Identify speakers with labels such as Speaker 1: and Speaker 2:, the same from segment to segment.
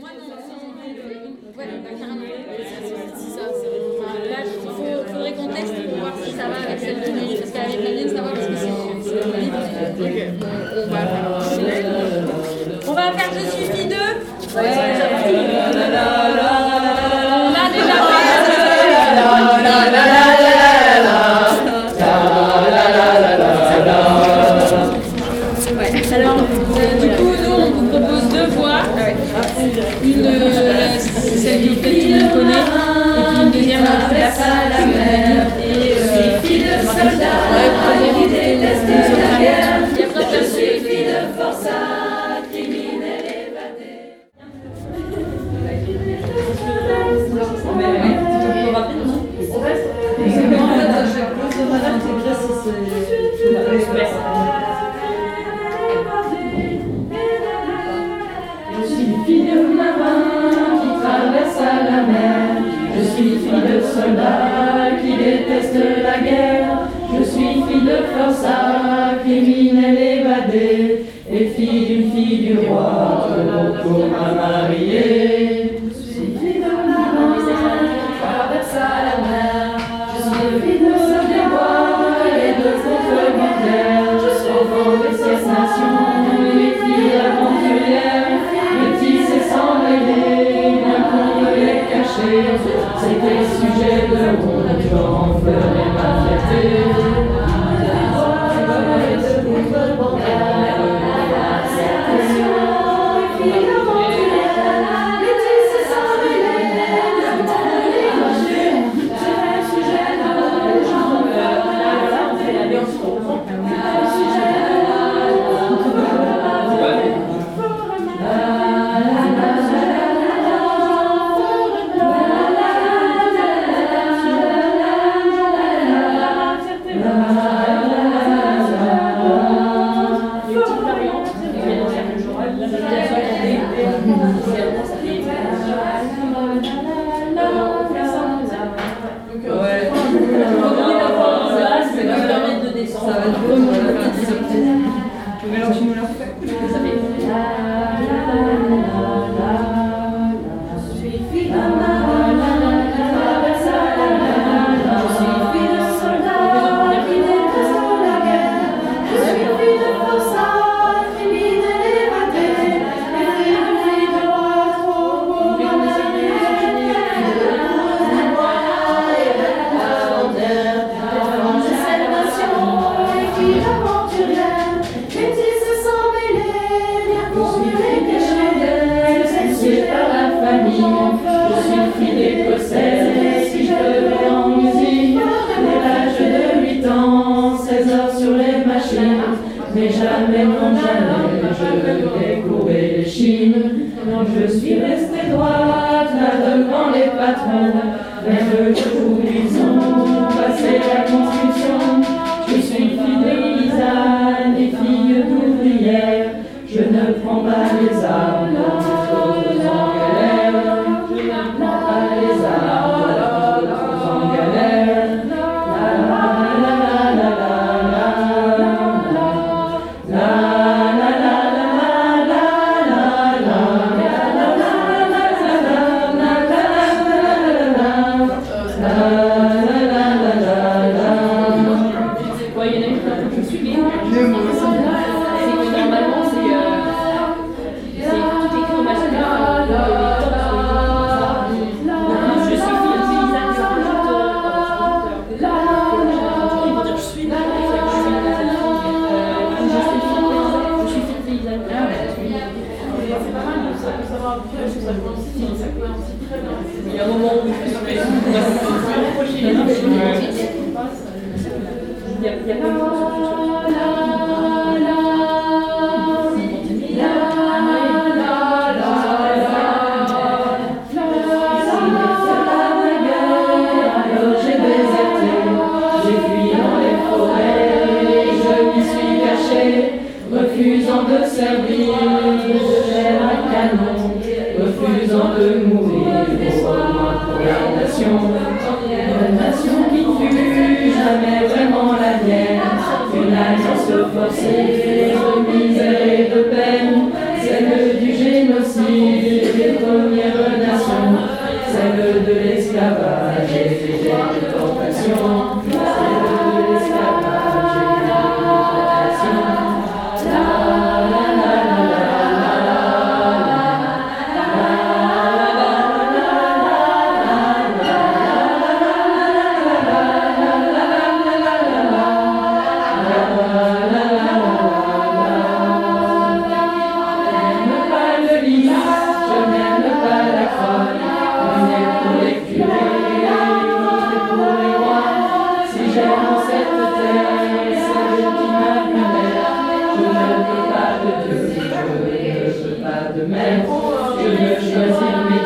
Speaker 1: Moi, non, Ouais, il faudrait qu'on pour voir si ça va avec celle de Parce la mienne, ça parce que c'est. On va faire. On va faire Je déjà. Une, euh, celle que peut-être tout le monde connaît, et puis une deuxième, euh, la soldat qui déteste la guerre.
Speaker 2: Je suis fille de forçat, criminel évadé, et fille d'une fille du roi, retourne à Marie. Je suis restée droite, devant les patrons, vers le coup ils ont passé la construction. Je suis fille de paysanne et fille d'ouvrière, je ne prends pas les armes en galère, je ne prends pas les armes aux en galère.
Speaker 3: Serbia. pas de Dieu, je
Speaker 2: ne veux pas de maître, je veux choisir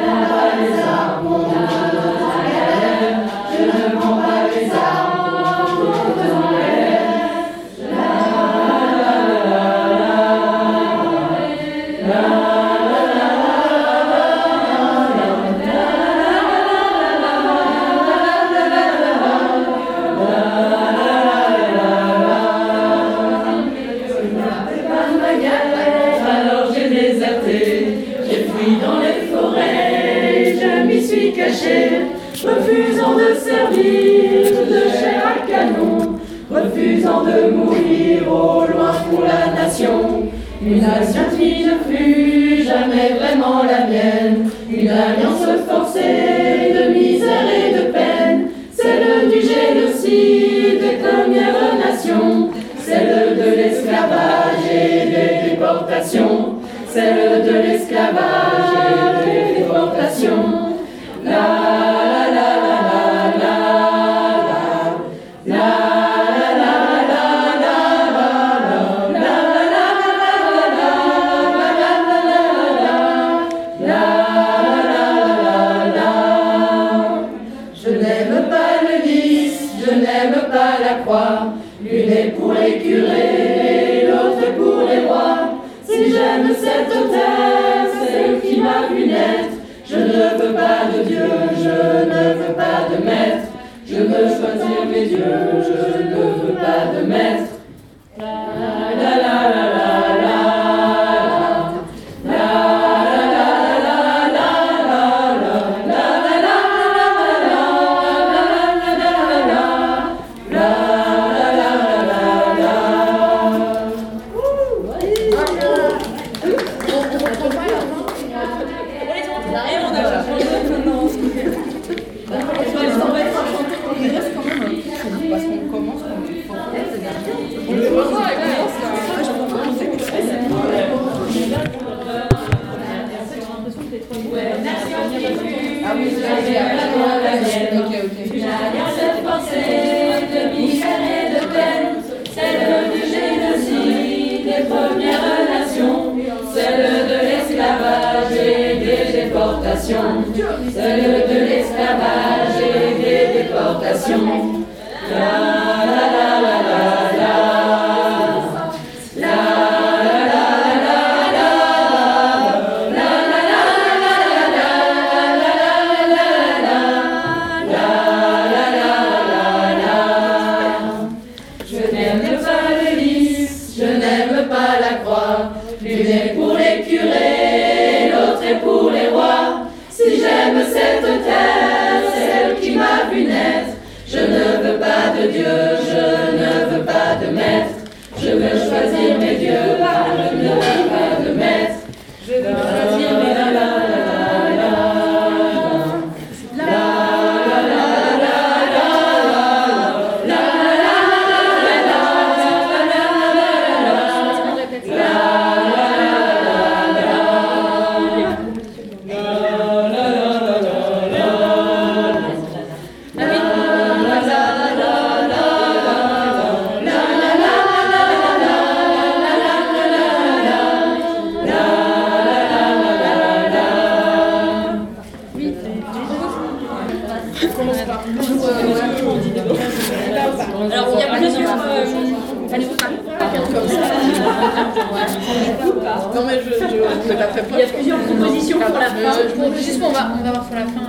Speaker 2: have vie cachée, refusant de servir de chair à canon, refusant de mourir au loin pour la nation. Une action qui ne fut jamais vraiment la mienne, une alliance forcée de misère et de peine, celle du génocide des premières nations, celle de l'esclavage et des déportations, celle de l'esclavage et des déportations. Love. Je veux choisir mes dieux, je ne veux pas de maître.
Speaker 1: the man.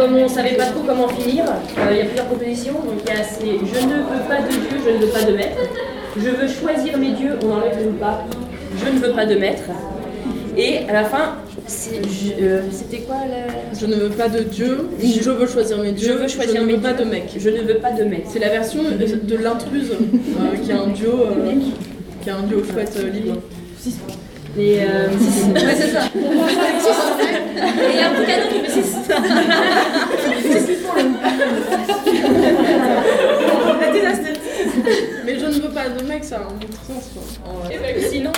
Speaker 3: Comme on ne savait pas trop comment finir, euh, il y a plusieurs propositions. Donc il y a c'est je ne veux pas de Dieu, je ne veux pas de maître. Je veux choisir mes dieux, on enlève le pas. Je ne veux pas de maître. Et à la fin, euh, c'était quoi la...
Speaker 4: Je ne veux pas de Dieu, je veux choisir mes dieux,
Speaker 3: Je veux choisir
Speaker 4: je ne
Speaker 3: mes
Speaker 4: veux pas de mec.
Speaker 3: Je ne veux pas de maître.
Speaker 4: C'est la version de l'intruse, euh, qui est un duo, euh, qui est un duo chouette libre.
Speaker 3: Et euh,
Speaker 1: Ouais, c'est ça.
Speaker 3: et il y a un petit cadeau qui fait 6.
Speaker 4: Mais je ne veux pas de mec, ça a un autre sens. quoi. En vrai.
Speaker 3: Sinon,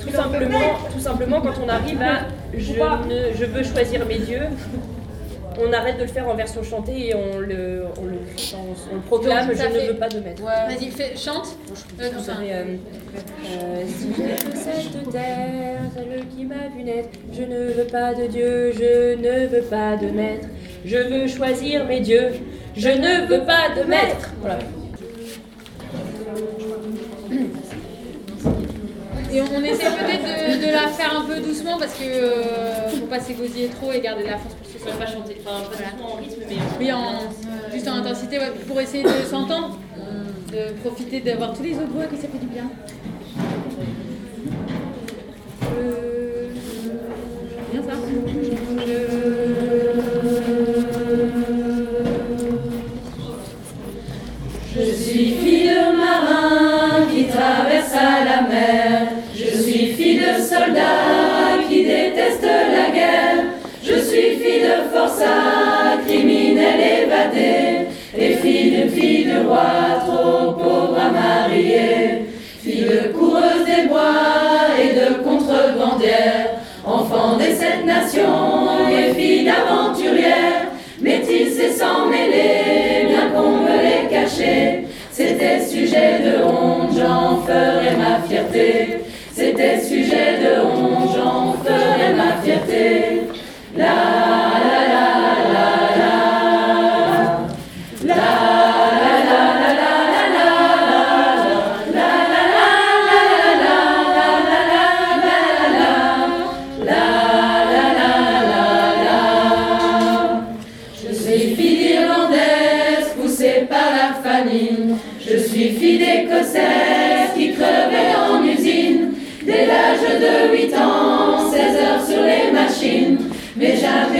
Speaker 3: tout, simplement, tout simplement, quand on arrive à je, ne- je veux choisir mes dieux, on arrête de le faire en version chantée et on le, on le, on, on le proclame je ne
Speaker 1: fait-
Speaker 3: veux pas de maître.
Speaker 1: Vas-y, fais, chante. Euh, non, enfin,
Speaker 3: euh, euh, si cette terre, celle qui m'a vu naître, je ne veux pas de Dieu, je ne veux pas de maître, je veux choisir mes dieux, je ne veux pas de maître. Voilà.
Speaker 1: Et on, on essaie peut-être de, de la faire un peu doucement parce que euh, faut pas s'égosiller trop et garder de la force pour que ce soit
Speaker 3: pas chanter, enfin pas en rythme, mais en-
Speaker 1: Oui, en, juste en intensité, ouais, pour essayer de s'entendre, de profiter d'avoir tous les autres voix que ça fait du bien. Euh, bien ça.
Speaker 2: Je suis fille de marin qui traversa la mer. Soldat qui déteste la guerre. Je suis fille de forçat, criminel évadé. Et fille d'une fille de roi, trop pauvre à marier. Fille de coureuse des bois et de contrebandière. Enfant des sept nations et fille d'aventurière. Métisse et sans mêler, bien qu'on me les cacher. C'était sujet de honte, j'en ferai ma fierté. C'était sujet de honte, j'en ferai ma fierté.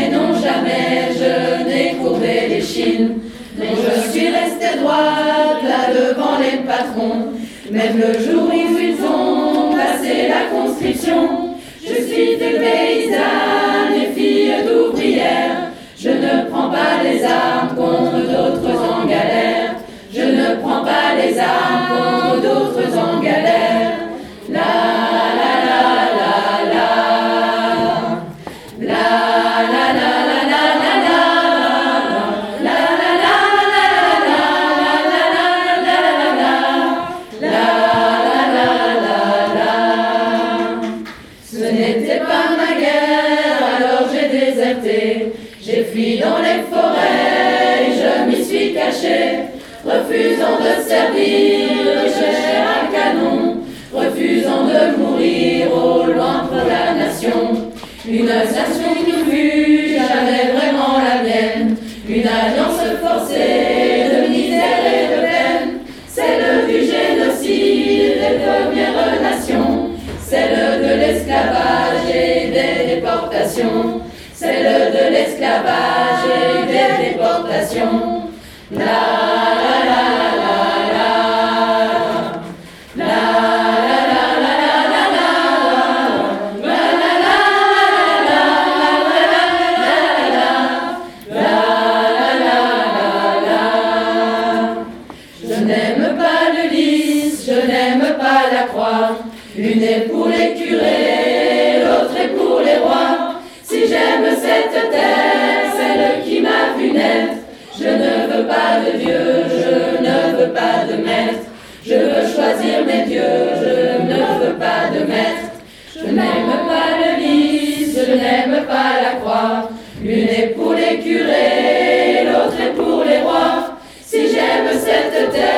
Speaker 2: Mais non jamais, je n'ai courbé les chines. Non, je suis restée droite là devant les patrons. Même le jour où ils ont passé la conscription. Je suis des paysannes et filles d'ouvrières. Je ne prends pas les armes contre alliance forcée de misère et de peine, celle du génocide des premières nations, celle de l'esclavage et des déportations, celle de l'esclavage et des déportations. Croix. Une est pour les curés, l'autre est pour les rois. Si j'aime cette terre, celle qui m'a vu naître, je ne veux pas de Dieu, je ne veux pas de maître. Je veux choisir mes dieux, je ne veux pas de maître. Je n'aime pas le lys, je n'aime pas la croix. L'une est pour les curés, l'autre est pour cette terre, celle qui m'a vu